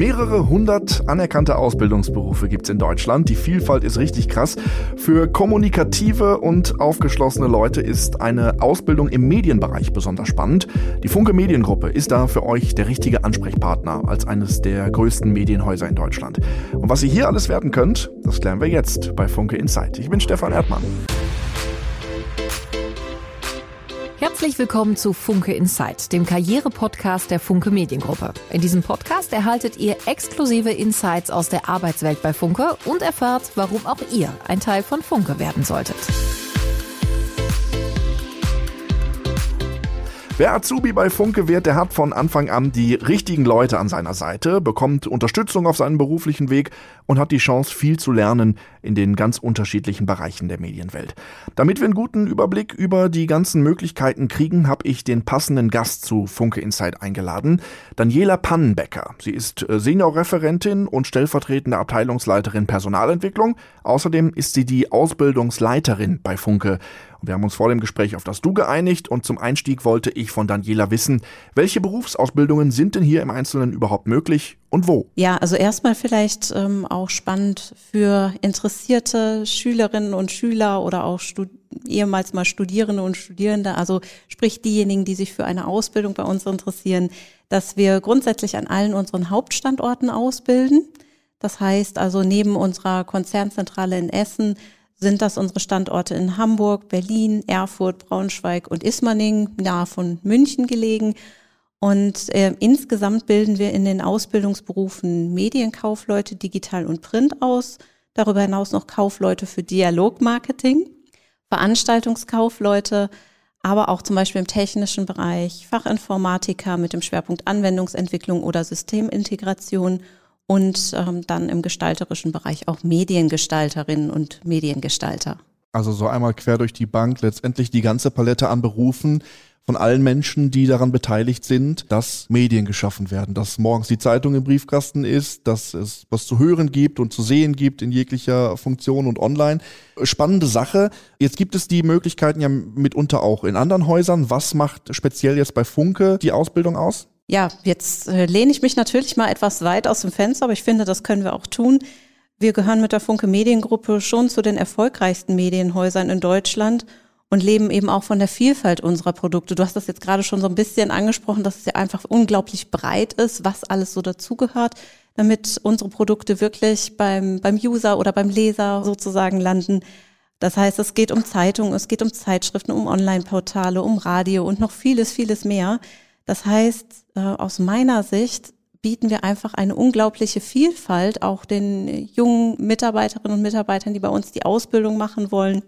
Mehrere hundert anerkannte Ausbildungsberufe gibt es in Deutschland. Die Vielfalt ist richtig krass. Für kommunikative und aufgeschlossene Leute ist eine Ausbildung im Medienbereich besonders spannend. Die Funke Mediengruppe ist da für euch der richtige Ansprechpartner als eines der größten Medienhäuser in Deutschland. Und was ihr hier alles werden könnt, das klären wir jetzt bei Funke Insight. Ich bin Stefan Erdmann. Herzlich willkommen zu Funke Insight, dem Karriere-Podcast der Funke Mediengruppe. In diesem Podcast erhaltet ihr exklusive Insights aus der Arbeitswelt bei Funke und erfahrt, warum auch ihr ein Teil von Funke werden solltet. Wer Azubi bei Funke wird, der hat von Anfang an die richtigen Leute an seiner Seite, bekommt Unterstützung auf seinem beruflichen Weg und hat die Chance, viel zu lernen in den ganz unterschiedlichen Bereichen der Medienwelt. Damit wir einen guten Überblick über die ganzen Möglichkeiten kriegen, habe ich den passenden Gast zu Funke Insight eingeladen, Daniela Pannenbecker. Sie ist äh, Seniorreferentin und stellvertretende Abteilungsleiterin Personalentwicklung. Außerdem ist sie die Ausbildungsleiterin bei Funke wir haben uns vor dem Gespräch auf das Du geeinigt und zum Einstieg wollte ich von Daniela wissen, welche Berufsausbildungen sind denn hier im Einzelnen überhaupt möglich und wo? Ja, also erstmal vielleicht ähm, auch spannend für interessierte Schülerinnen und Schüler oder auch Stud ehemals mal Studierende und Studierende, also sprich diejenigen, die sich für eine Ausbildung bei uns interessieren, dass wir grundsätzlich an allen unseren Hauptstandorten ausbilden. Das heißt also neben unserer Konzernzentrale in Essen sind das unsere Standorte in Hamburg, Berlin, Erfurt, Braunschweig und Ismaning, nahe von München gelegen. Und äh, insgesamt bilden wir in den Ausbildungsberufen Medienkaufleute, Digital und Print aus. Darüber hinaus noch Kaufleute für Dialogmarketing, Veranstaltungskaufleute, aber auch zum Beispiel im technischen Bereich Fachinformatiker mit dem Schwerpunkt Anwendungsentwicklung oder Systemintegration und ähm, dann im gestalterischen Bereich auch Mediengestalterinnen und Mediengestalter. Also so einmal quer durch die Bank letztendlich die ganze Palette an Berufen von allen Menschen, die daran beteiligt sind, dass Medien geschaffen werden, dass morgens die Zeitung im Briefkasten ist, dass es was zu hören gibt und zu sehen gibt in jeglicher Funktion und online. Spannende Sache. Jetzt gibt es die Möglichkeiten ja mitunter auch in anderen Häusern. Was macht speziell jetzt bei Funke die Ausbildung aus? Ja, jetzt äh, lehne ich mich natürlich mal etwas weit aus dem Fenster, aber ich finde, das können wir auch tun. Wir gehören mit der Funke Mediengruppe schon zu den erfolgreichsten Medienhäusern in Deutschland und leben eben auch von der Vielfalt unserer Produkte. Du hast das jetzt gerade schon so ein bisschen angesprochen, dass es ja einfach unglaublich breit ist, was alles so dazugehört, damit unsere Produkte wirklich beim, beim User oder beim Leser sozusagen landen. Das heißt, es geht um Zeitungen, es geht um Zeitschriften, um Online-Portale, um Radio und noch vieles, vieles mehr. Das heißt, äh, aus meiner Sicht bieten wir einfach eine unglaubliche Vielfalt auch den jungen Mitarbeiterinnen und Mitarbeitern, die bei uns die Ausbildung machen wollen.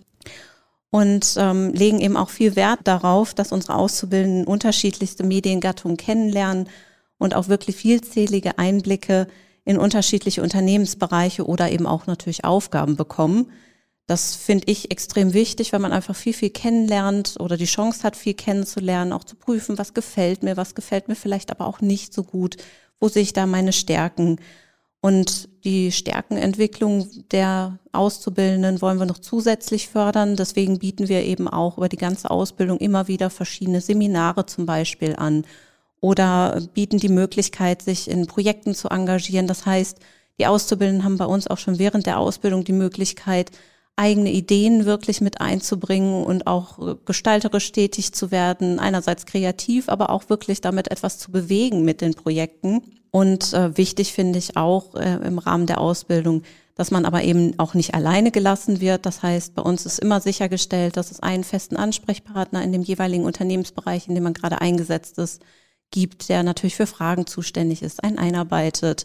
Und ähm, legen eben auch viel Wert darauf, dass unsere Auszubildenden unterschiedlichste Mediengattungen kennenlernen und auch wirklich vielzählige Einblicke in unterschiedliche Unternehmensbereiche oder eben auch natürlich Aufgaben bekommen. Das finde ich extrem wichtig, weil man einfach viel, viel kennenlernt oder die Chance hat, viel kennenzulernen, auch zu prüfen, was gefällt mir, was gefällt mir vielleicht aber auch nicht so gut, wo sehe ich da meine Stärken. Und die Stärkenentwicklung der Auszubildenden wollen wir noch zusätzlich fördern. Deswegen bieten wir eben auch über die ganze Ausbildung immer wieder verschiedene Seminare zum Beispiel an oder bieten die Möglichkeit, sich in Projekten zu engagieren. Das heißt, die Auszubildenden haben bei uns auch schon während der Ausbildung die Möglichkeit, eigene Ideen wirklich mit einzubringen und auch äh, gestalterisch tätig zu werden, einerseits kreativ, aber auch wirklich damit etwas zu bewegen mit den Projekten. Und äh, wichtig finde ich auch äh, im Rahmen der Ausbildung, dass man aber eben auch nicht alleine gelassen wird. Das heißt, bei uns ist immer sichergestellt, dass es einen festen Ansprechpartner in dem jeweiligen Unternehmensbereich, in dem man gerade eingesetzt ist, gibt, der natürlich für Fragen zuständig ist, einen einarbeitet.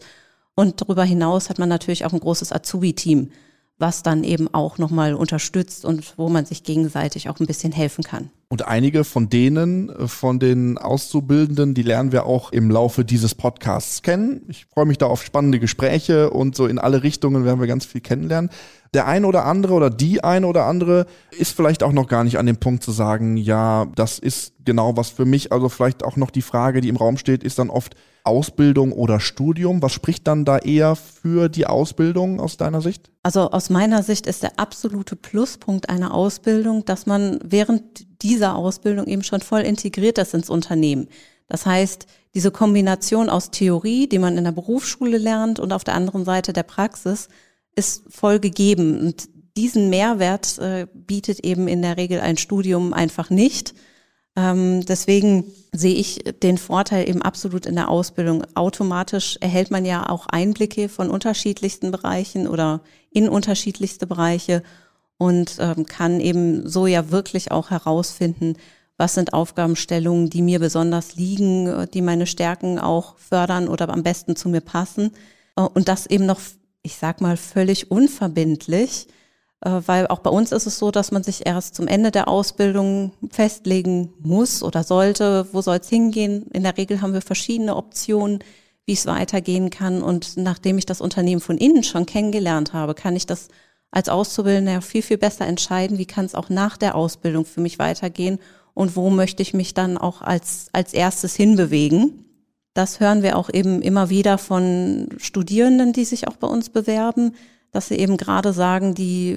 Und darüber hinaus hat man natürlich auch ein großes Azubi-Team, was dann eben auch nochmal unterstützt und wo man sich gegenseitig auch ein bisschen helfen kann. Und einige von denen, äh, von den Auszubildenden, die lernen wir auch im Laufe dieses Podcasts kennen. Ich freue mich da auf spannende Gespräche und so in alle Richtungen werden wir ganz viel kennenlernen. Der eine oder andere oder die eine oder andere ist vielleicht auch noch gar nicht an dem Punkt zu sagen, ja, das ist genau was für mich. Also vielleicht auch noch die Frage, die im Raum steht, ist dann oft, Ausbildung oder Studium? Was spricht dann da eher für die Ausbildung aus deiner Sicht? Also aus meiner Sicht ist der absolute Pluspunkt einer Ausbildung, dass man während dieser Ausbildung eben schon voll integriert ist ins Unternehmen. Das heißt, diese Kombination aus Theorie, die man in der Berufsschule lernt, und auf der anderen Seite der Praxis ist voll gegeben. Und diesen Mehrwert äh, bietet eben in der Regel ein Studium einfach nicht. Ähm, deswegen sehe ich den Vorteil eben absolut in der Ausbildung. Automatisch erhält man ja auch Einblicke von unterschiedlichsten Bereichen oder in unterschiedlichste Bereiche und ähm, kann eben so ja wirklich auch herausfinden, was sind Aufgabenstellungen, die mir besonders liegen, äh, die meine Stärken auch fördern oder am besten zu mir passen. Äh, und das eben noch, ich sag mal, völlig unverbindlich, äh, weil auch bei uns ist es so, dass man sich erst zum Ende der Ausbildung festlegen muss oder sollte, wo soll es hingehen. In der Regel haben wir verschiedene Optionen, wie es weitergehen kann. Und nachdem ich das Unternehmen von innen schon kennengelernt habe, kann ich das als Auszubildender viel, viel besser entscheiden, wie kann es auch nach der Ausbildung für mich weitergehen und wo möchte ich mich dann auch als, als erstes hinbewegen. Das hören wir auch eben immer wieder von Studierenden, die sich auch bei uns bewerben, dass sie eben gerade sagen, die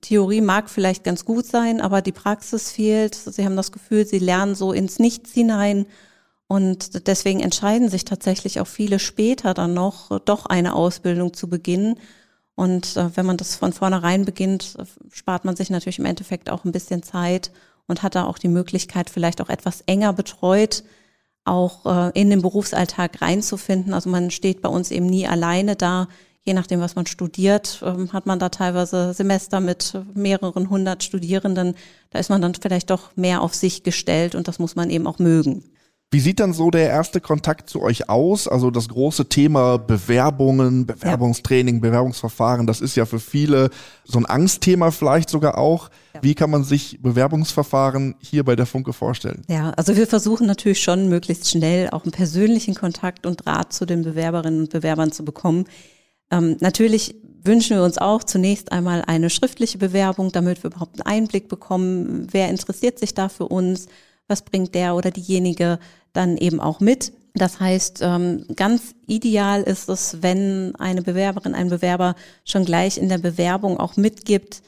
Theorie mag vielleicht ganz gut sein, aber die Praxis fehlt. Sie haben das Gefühl, sie lernen so ins Nichts hinein. Und deswegen entscheiden sich tatsächlich auch viele später dann noch, doch eine Ausbildung zu beginnen. Und äh, wenn man das von vornherein beginnt, spart man sich natürlich im Endeffekt auch ein bisschen Zeit und hat da auch die Möglichkeit, vielleicht auch etwas enger betreut, auch äh, in den Berufsalltag reinzufinden. Also man steht bei uns eben nie alleine da. Je nachdem, was man studiert, ähm, hat man da teilweise Semester mit mehreren hundert Studierenden. Da ist man dann vielleicht doch mehr auf sich gestellt und das muss man eben auch mögen. Wie sieht dann so der erste Kontakt zu euch aus? Also das große Thema Bewerbungen, Bewerbungstraining. Bewerbungsverfahren, das ist ja für viele so ein Angstthema vielleicht sogar auch. Wie kann man sich Bewerbungsverfahren hier bei der Funke vorstellen? Ja, also wir versuchen natürlich schon möglichst schnell auch einen persönlichen Kontakt und Rat zu den Bewerberinnen und Bewerbern zu bekommen. Ähm, natürlich wünschen wir uns auch zunächst einmal eine schriftliche Bewerbung, damit wir überhaupt einen Einblick bekommen, wer interessiert sich da für uns, was bringt der oder diejenige dann eben auch mit. Das heißt, ähm, ganz ideal ist es, wenn eine Bewerberin, ein Bewerber schon gleich in der Bewerbung auch mitgibt,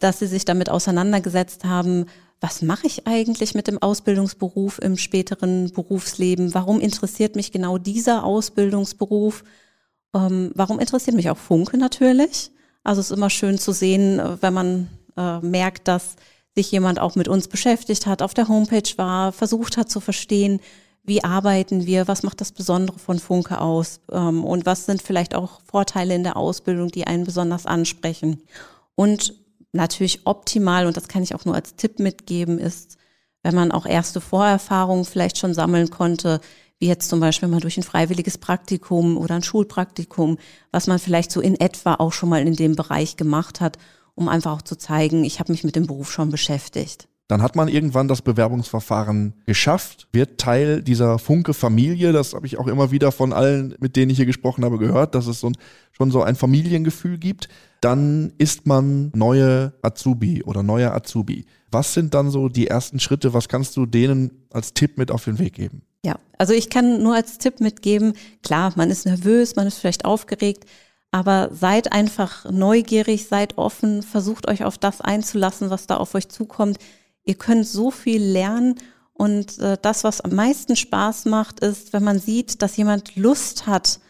dass sie sich damit auseinandergesetzt haben, was mache ich eigentlich mit dem Ausbildungsberuf im späteren Berufsleben? Warum interessiert mich genau dieser Ausbildungsberuf? Ähm, warum interessiert mich auch Funke natürlich? Also es ist immer schön zu sehen, wenn man äh, merkt, dass sich jemand auch mit uns beschäftigt hat, auf der Homepage war, versucht hat zu verstehen, wie arbeiten wir, was macht das Besondere von Funke aus ähm, und was sind vielleicht auch Vorteile in der Ausbildung, die einen besonders ansprechen. Und natürlich optimal, und das kann ich auch nur als Tipp mitgeben, ist, wenn man auch erste Vorerfahrungen vielleicht schon sammeln konnte, wie jetzt zum Beispiel mal durch ein freiwilliges Praktikum oder ein Schulpraktikum, was man vielleicht so in etwa auch schon mal in dem Bereich gemacht hat um einfach auch zu zeigen, ich habe mich mit dem Beruf schon beschäftigt. Dann hat man irgendwann das Bewerbungsverfahren geschafft, wird Teil dieser Funke-Familie. Das habe ich auch immer wieder von allen, mit denen ich hier gesprochen habe, gehört, dass es so ein, schon so ein Familiengefühl gibt. Dann ist man neue Azubi oder neuer Azubi. Was sind dann so die ersten Schritte? Was kannst du denen als Tipp mit auf den Weg geben? Ja, also ich kann nur als Tipp mitgeben, klar, man ist nervös, man ist vielleicht aufgeregt, aber seid einfach neugierig, seid offen, versucht euch auf das einzulassen, was da auf euch zukommt. Ihr könnt so viel lernen und äh, das, was am meisten Spaß macht, ist, wenn man sieht, dass jemand Lust hat,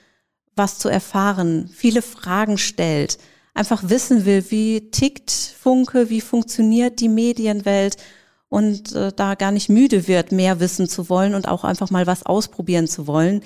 was zu erfahren, viele Fragen stellt, einfach wissen will, wie tickt Funke, wie funktioniert die Medienwelt und äh, da gar nicht müde wird, mehr wissen zu wollen und auch einfach mal was ausprobieren zu wollen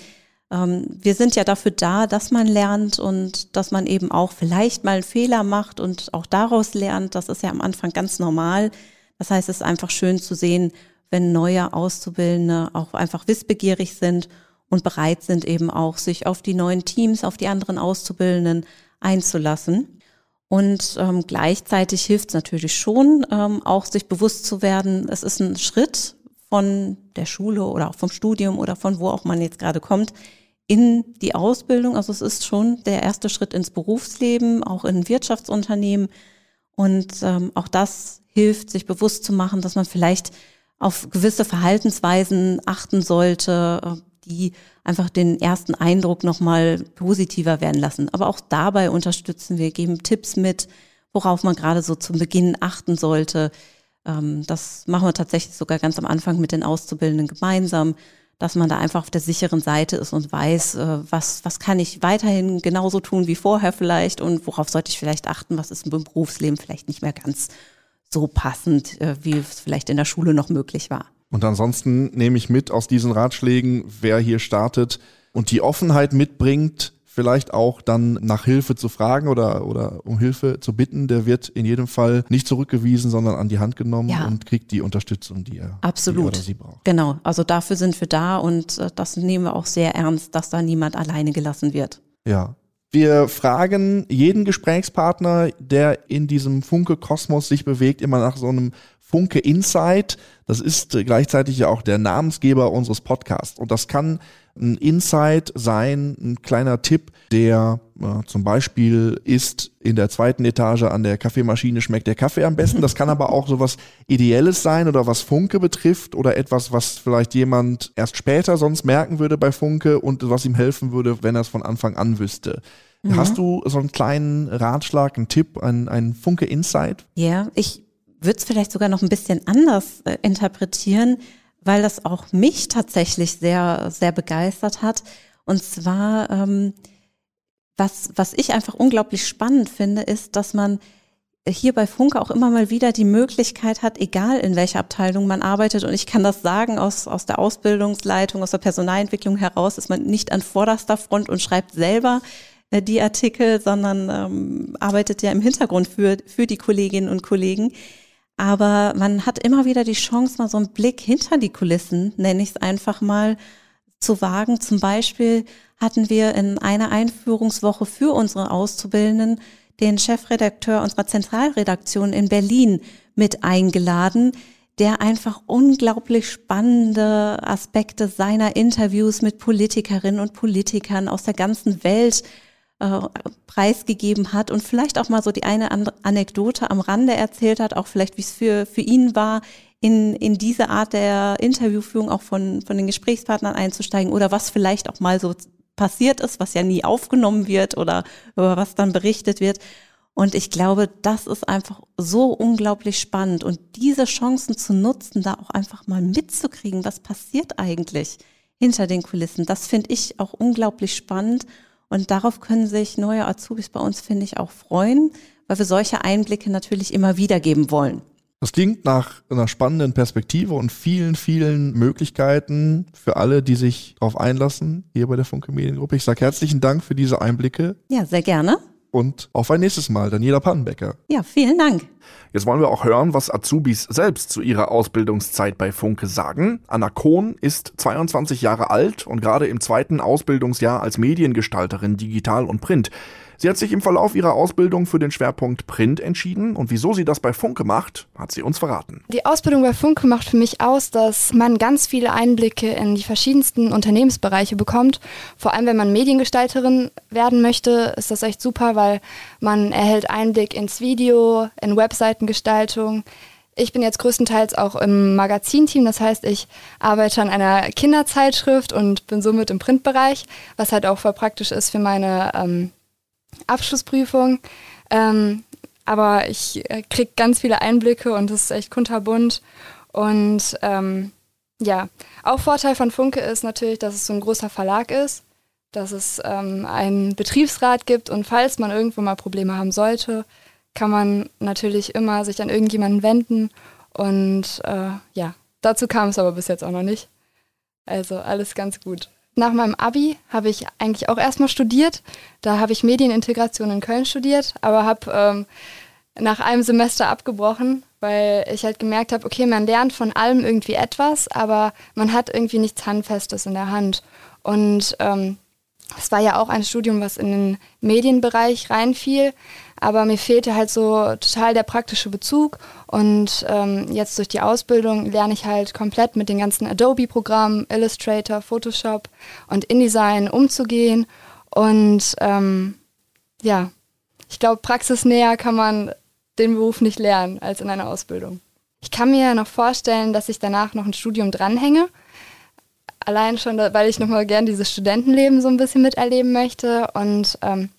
wir sind ja dafür da, dass man lernt und dass man eben auch vielleicht mal einen Fehler macht und auch daraus lernt. Das ist ja am Anfang ganz normal. Das heißt, es ist einfach schön zu sehen, wenn neue Auszubildende auch einfach wissbegierig sind und bereit sind eben auch, sich auf die neuen Teams, auf die anderen Auszubildenden einzulassen. Und ähm, gleichzeitig hilft es natürlich schon, ähm, auch sich bewusst zu werden, es ist ein Schritt von der Schule oder auch vom Studium oder von wo auch man jetzt gerade kommt, in die Ausbildung. Also es ist schon der erste Schritt ins Berufsleben, auch in Wirtschaftsunternehmen. Und ähm, auch das hilft, sich bewusst zu machen, dass man vielleicht auf gewisse Verhaltensweisen achten sollte, äh, die einfach den ersten Eindruck nochmal positiver werden lassen. Aber auch dabei unterstützen wir, geben Tipps mit, worauf man gerade so zum Beginn achten sollte. Ähm, das machen wir tatsächlich sogar ganz am Anfang mit den Auszubildenden gemeinsam, dass man da einfach auf der sicheren Seite ist und weiß, äh, was, was kann ich weiterhin genauso tun wie vorher vielleicht und worauf sollte ich vielleicht achten, was ist im Berufsleben vielleicht nicht mehr ganz so passend, äh, wie es vielleicht in der Schule noch möglich war. Und ansonsten nehme ich mit aus diesen Ratschlägen, wer hier startet und die Offenheit mitbringt, vielleicht auch dann nach Hilfe zu fragen oder, oder um Hilfe zu bitten, der wird in jedem Fall nicht zurückgewiesen, sondern an die Hand genommen ja. und kriegt die Unterstützung, die er Absolut. Die oder sie braucht. Genau, also dafür sind wir da und äh, das nehmen wir auch sehr ernst, dass da niemand alleine gelassen wird. Ja. Wir fragen jeden Gesprächspartner, der in diesem Funke-Kosmos sich bewegt, immer nach so einem Funke Insight. Das ist gleichzeitig ja auch der Namensgeber unseres Podcasts. Und das kann ein Insight sein, ein kleiner Tipp, der äh, zum Beispiel ist, in der zweiten Etage an der Kaffeemaschine schmeckt der Kaffee am besten. Das kann aber auch so was Ideelles sein oder was Funke betrifft oder etwas, was vielleicht jemand erst später sonst merken würde bei Funke und was ihm helfen würde, wenn er es von Anfang an wüsste. Mhm. Hast du so einen kleinen Ratschlag, einen Tipp, einen, einen Funke Insight? Ja, ich würde es vielleicht sogar noch ein bisschen anders äh, interpretieren weil das auch mich tatsächlich sehr, sehr begeistert hat. Und zwar, ähm, was, was ich einfach unglaublich spannend finde, ist, dass man hier bei Funke auch immer mal wieder die Möglichkeit hat, egal in welcher Abteilung man arbeitet, und ich kann das sagen aus, aus der Ausbildungsleitung, aus der Personalentwicklung heraus, ist man nicht an vorderster Front und schreibt selber äh, die Artikel, sondern ähm, arbeitet ja im Hintergrund für, für die Kolleginnen und Kollegen. Aber man hat immer wieder die Chance, mal so einen Blick hinter die Kulissen, nenne ich es einfach mal, zu wagen. Zum Beispiel hatten wir in einer Einführungswoche für unsere Auszubildenden den Chefredakteur unserer Zentralredaktion in Berlin mit eingeladen, der einfach unglaublich spannende Aspekte seiner Interviews mit Politikerinnen und Politikern aus der ganzen Welt äh, preisgegeben hat und vielleicht auch mal so die eine Anekdote am Rande erzählt hat, auch vielleicht wie es für, für ihn war, in, in diese Art der Interviewführung auch von, von den Gesprächspartnern einzusteigen oder was vielleicht auch mal so passiert ist, was ja nie aufgenommen wird oder über was dann berichtet wird. Und ich glaube, das ist einfach so unglaublich spannend und diese Chancen zu nutzen, da auch einfach mal mitzukriegen, was passiert eigentlich hinter den Kulissen, das finde ich auch unglaublich spannend und darauf können sich neue Azubis bei uns, finde ich, auch freuen, weil wir solche Einblicke natürlich immer wieder geben wollen. Das klingt nach einer spannenden Perspektive und vielen, vielen Möglichkeiten für alle, die sich darauf einlassen, hier bei der Funke Mediengruppe. Ich sage herzlichen Dank für diese Einblicke. Ja, sehr gerne und auf ein nächstes Mal, Daniela Pannenbecker. Ja, vielen Dank. Jetzt wollen wir auch hören, was Azubis selbst zu ihrer Ausbildungszeit bei Funke sagen. Anna Kohn ist 22 Jahre alt und gerade im zweiten Ausbildungsjahr als Mediengestalterin digital und print. Sie hat sich im Verlauf ihrer Ausbildung für den Schwerpunkt Print entschieden und wieso sie das bei Funke macht, hat sie uns verraten. Die Ausbildung bei Funke macht für mich aus, dass man ganz viele Einblicke in die verschiedensten Unternehmensbereiche bekommt. Vor allem, wenn man Mediengestalterin werden möchte, ist das echt super, weil man erhält Einblick ins Video, in Webseitengestaltung, ich bin jetzt größtenteils auch im Magazinteam, das heißt, ich arbeite an einer Kinderzeitschrift und bin somit im Printbereich, was halt auch voll praktisch ist für meine ähm, Abschlussprüfung. Ähm, aber ich äh, kriege ganz viele Einblicke und es ist echt kunterbunt. Und ähm, ja, auch Vorteil von Funke ist natürlich, dass es so ein großer Verlag ist, dass es ähm, einen Betriebsrat gibt und falls man irgendwo mal Probleme haben sollte, kann man natürlich immer sich an irgendjemanden wenden. Und äh, ja, dazu kam es aber bis jetzt auch noch nicht. Also alles ganz gut. Nach meinem Abi habe ich eigentlich auch erstmal studiert. Da habe ich Medienintegration in Köln studiert, aber habe ähm, nach einem Semester abgebrochen, weil ich halt gemerkt habe, okay, man lernt von allem irgendwie etwas, aber man hat irgendwie nichts Handfestes in der Hand. Und ähm, es war ja auch ein Studium, was in den Medienbereich reinfiel, aber mir fehlte halt so total der praktische Bezug. Und ähm, jetzt durch die Ausbildung lerne ich halt komplett mit den ganzen Adobe-Programmen, Illustrator, Photoshop und InDesign umzugehen. Und ähm, ja, ich glaube, praxisnäher kann man den Beruf nicht lernen als in einer Ausbildung. Ich kann mir noch vorstellen, dass ich danach noch ein Studium dranhänge, allein schon, weil ich nochmal gern dieses Studentenleben so ein bisschen miterleben möchte. Und ähm,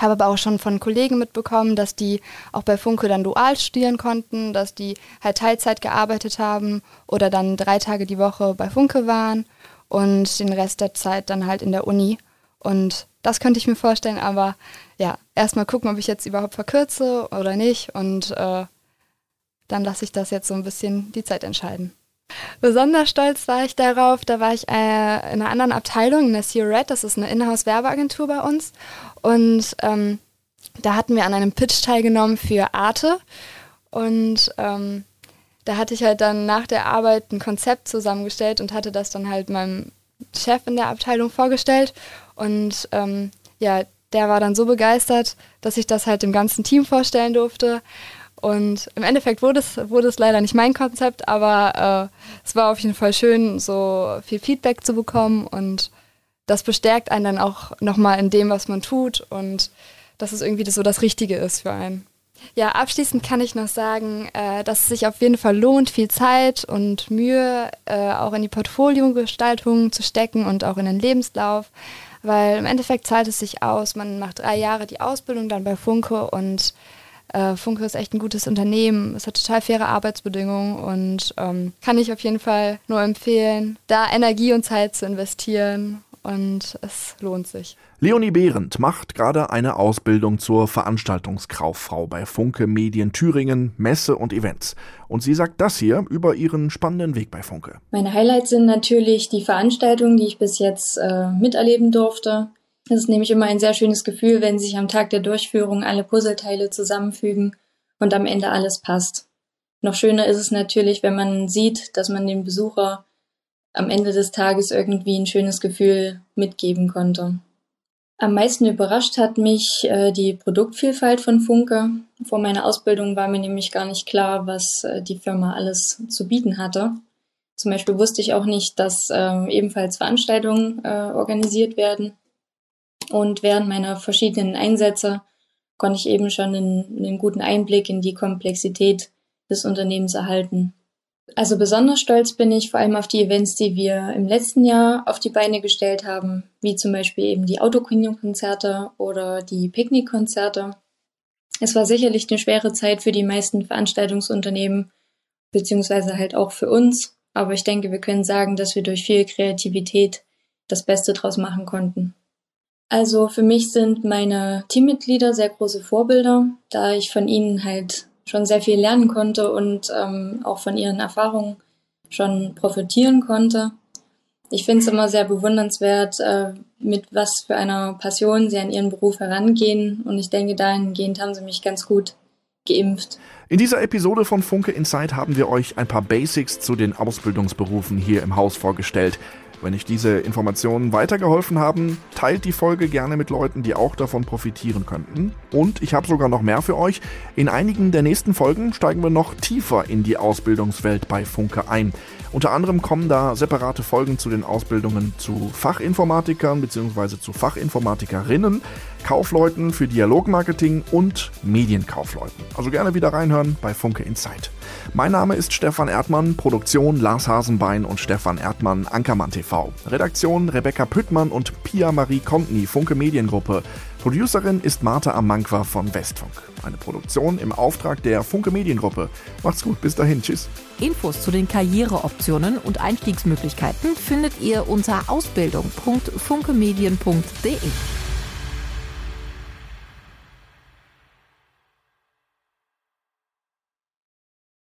habe aber auch schon von Kollegen mitbekommen, dass die auch bei Funke dann dual studieren konnten, dass die halt Teilzeit gearbeitet haben oder dann drei Tage die Woche bei Funke waren. und den Rest der Zeit dann halt in der Uni. Und das könnte ich mir vorstellen, aber ja, erstmal gucken, ob ich jetzt überhaupt verkürze oder nicht und äh, dann lasse ich das jetzt so ein bisschen die Zeit entscheiden. Besonders stolz war ich darauf, da war ich äh, in einer anderen Abteilung, in der CEO Red, das ist eine Inhouse-Werbeagentur bei uns. Und ähm, da hatten wir an einem Pitch teilgenommen für Arte. Und ähm, da hatte ich halt dann nach der Arbeit ein Konzept zusammengestellt und hatte das dann halt meinem Chef in der Abteilung vorgestellt. Und ähm, ja, der war dann so begeistert, dass ich das halt dem ganzen Team vorstellen durfte. Und im Endeffekt wurde es, wurde es leider nicht mein Konzept, aber äh, es war auf jeden Fall schön, so viel Feedback zu bekommen und das bestärkt einen dann auch nochmal in dem, was man tut und dass es irgendwie so das Richtige ist für einen. Ja, abschließend kann ich noch sagen, äh, dass es sich auf jeden Fall lohnt, viel Zeit und Mühe äh, auch in die Portfoliogestaltung zu stecken und auch in den Lebenslauf, weil im Endeffekt zahlt es sich aus. Man macht drei Jahre die Ausbildung dann bei Funke und äh, Funke ist echt ein gutes Unternehmen. Es hat total faire Arbeitsbedingungen und ähm, kann ich auf jeden Fall nur empfehlen, da Energie und Zeit zu investieren und es lohnt sich. Leonie Behrendt macht gerade eine Ausbildung zur Veranstaltungskauffrau bei Funke Medien Thüringen, Messe und Events. Und sie sagt das hier über ihren spannenden Weg bei Funke. Meine Highlights sind natürlich die Veranstaltungen, die ich bis jetzt äh, miterleben durfte. Es ist nämlich immer ein sehr schönes Gefühl, wenn sich am Tag der Durchführung alle Puzzleteile zusammenfügen und am Ende alles passt. Noch schöner ist es natürlich, wenn man sieht, dass man dem Besucher am Ende des Tages irgendwie ein schönes Gefühl mitgeben konnte. Am meisten überrascht hat mich äh, die Produktvielfalt von Funke. Vor meiner Ausbildung war mir nämlich gar nicht klar, was äh, die Firma alles zu bieten hatte. Zum Beispiel wusste ich auch nicht, dass äh, ebenfalls Veranstaltungen äh, organisiert werden und während meiner verschiedenen Einsätze konnte ich eben schon einen, einen guten Einblick in die Komplexität des Unternehmens erhalten. Also besonders stolz bin ich vor allem auf die Events, die wir im letzten Jahr auf die Beine gestellt haben, wie zum Beispiel eben die Autokino-Konzerte oder die Picknickkonzerte. Es war sicherlich eine schwere Zeit für die meisten Veranstaltungsunternehmen, beziehungsweise halt auch für uns, aber ich denke, wir können sagen, dass wir durch viel Kreativität das Beste draus machen konnten. Also für mich sind meine Teammitglieder sehr große Vorbilder, da ich von ihnen halt schon sehr viel lernen konnte und ähm, auch von ihren Erfahrungen schon profitieren konnte. Ich finde es immer sehr bewundernswert, äh, mit was für einer Passion sie an ihren Beruf herangehen. Und ich denke, dahingehend haben sie mich ganz gut geimpft. In dieser Episode von Funke Insight haben wir euch ein paar Basics zu den Ausbildungsberufen hier im Haus vorgestellt. Wenn euch diese Informationen weitergeholfen haben, teilt die Folge gerne mit Leuten, die auch davon profitieren könnten. Und ich habe sogar noch mehr für euch. In einigen der nächsten Folgen steigen wir noch tiefer in die Ausbildungswelt bei Funke ein. Unter anderem kommen da separate Folgen zu den Ausbildungen zu Fachinformatikern bzw. zu Fachinformatikerinnen, Kaufleuten für Dialogmarketing und Medienkaufleuten. Also gerne wieder reinhören bei Funke Insight. Mein Name ist Stefan Erdmann, Produktion Lars Hasenbein und Stefan Erdmann, Ankermann TV. Redaktion Rebecca Püttmann und Pia Marie Kontny, Funke Mediengruppe. Producerin ist Martha Amankwa von Westfunk. Eine Produktion im Auftrag der Funke Mediengruppe. Macht's gut, bis dahin, tschüss. Infos zu den Karriereoptionen und Einstiegsmöglichkeiten findet ihr unter ausbildung.funkemedien.de.